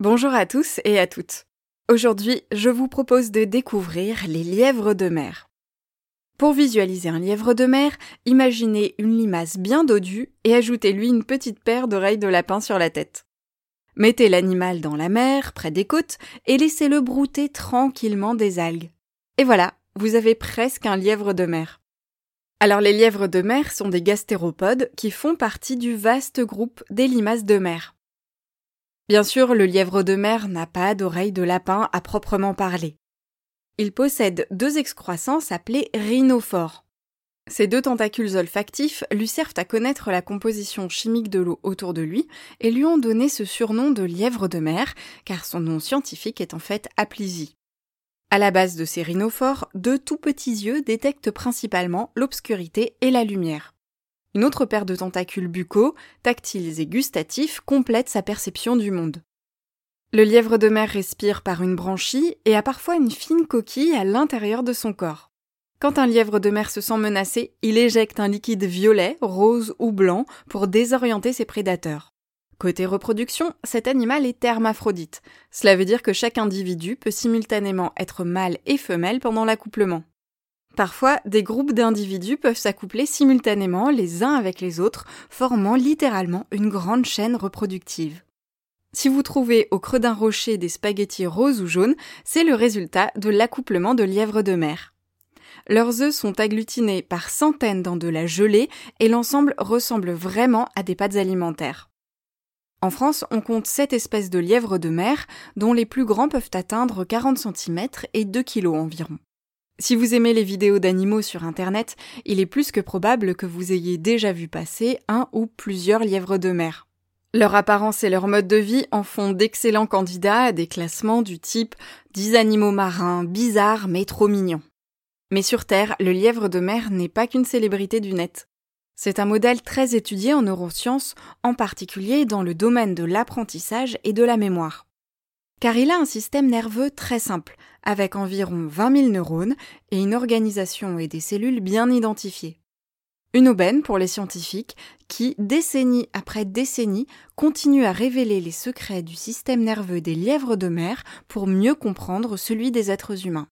Bonjour à tous et à toutes. Aujourd'hui, je vous propose de découvrir les lièvres de mer. Pour visualiser un lièvre de mer, imaginez une limace bien dodue et ajoutez-lui une petite paire d'oreilles de lapin sur la tête. Mettez l'animal dans la mer, près des côtes, et laissez-le brouter tranquillement des algues. Et voilà, vous avez presque un lièvre de mer. Alors les lièvres de mer sont des gastéropodes qui font partie du vaste groupe des limaces de mer. Bien sûr, le lièvre de mer n'a pas d'oreille de lapin à proprement parler. Il possède deux excroissances appelées rhinophores. Ces deux tentacules olfactifs lui servent à connaître la composition chimique de l'eau autour de lui et lui ont donné ce surnom de lièvre de mer, car son nom scientifique est en fait aplysie. À la base de ces rhinophores, deux tout petits yeux détectent principalement l'obscurité et la lumière. Une autre paire de tentacules buccaux, tactiles et gustatifs complète sa perception du monde. Le lièvre de mer respire par une branchie et a parfois une fine coquille à l'intérieur de son corps. Quand un lièvre de mer se sent menacé, il éjecte un liquide violet, rose ou blanc pour désorienter ses prédateurs. Côté reproduction, cet animal est hermaphrodite. Cela veut dire que chaque individu peut simultanément être mâle et femelle pendant l'accouplement. Parfois, des groupes d'individus peuvent s'accoupler simultanément les uns avec les autres, formant littéralement une grande chaîne reproductive. Si vous trouvez au creux d'un rocher des spaghettis roses ou jaunes, c'est le résultat de l'accouplement de lièvres de mer. Leurs œufs sont agglutinés par centaines dans de la gelée et l'ensemble ressemble vraiment à des pâtes alimentaires. En France, on compte 7 espèces de lièvres de mer, dont les plus grands peuvent atteindre 40 cm et 2 kg environ. Si vous aimez les vidéos d'animaux sur Internet, il est plus que probable que vous ayez déjà vu passer un ou plusieurs lièvres de mer. Leur apparence et leur mode de vie en font d'excellents candidats à des classements du type 10 animaux marins bizarres mais trop mignons. Mais sur Terre, le lièvre de mer n'est pas qu'une célébrité du net. C'est un modèle très étudié en neurosciences, en particulier dans le domaine de l'apprentissage et de la mémoire car il a un système nerveux très simple, avec environ 20 000 neurones et une organisation et des cellules bien identifiées. Une aubaine pour les scientifiques qui, décennie après décennie, continuent à révéler les secrets du système nerveux des lièvres de mer pour mieux comprendre celui des êtres humains.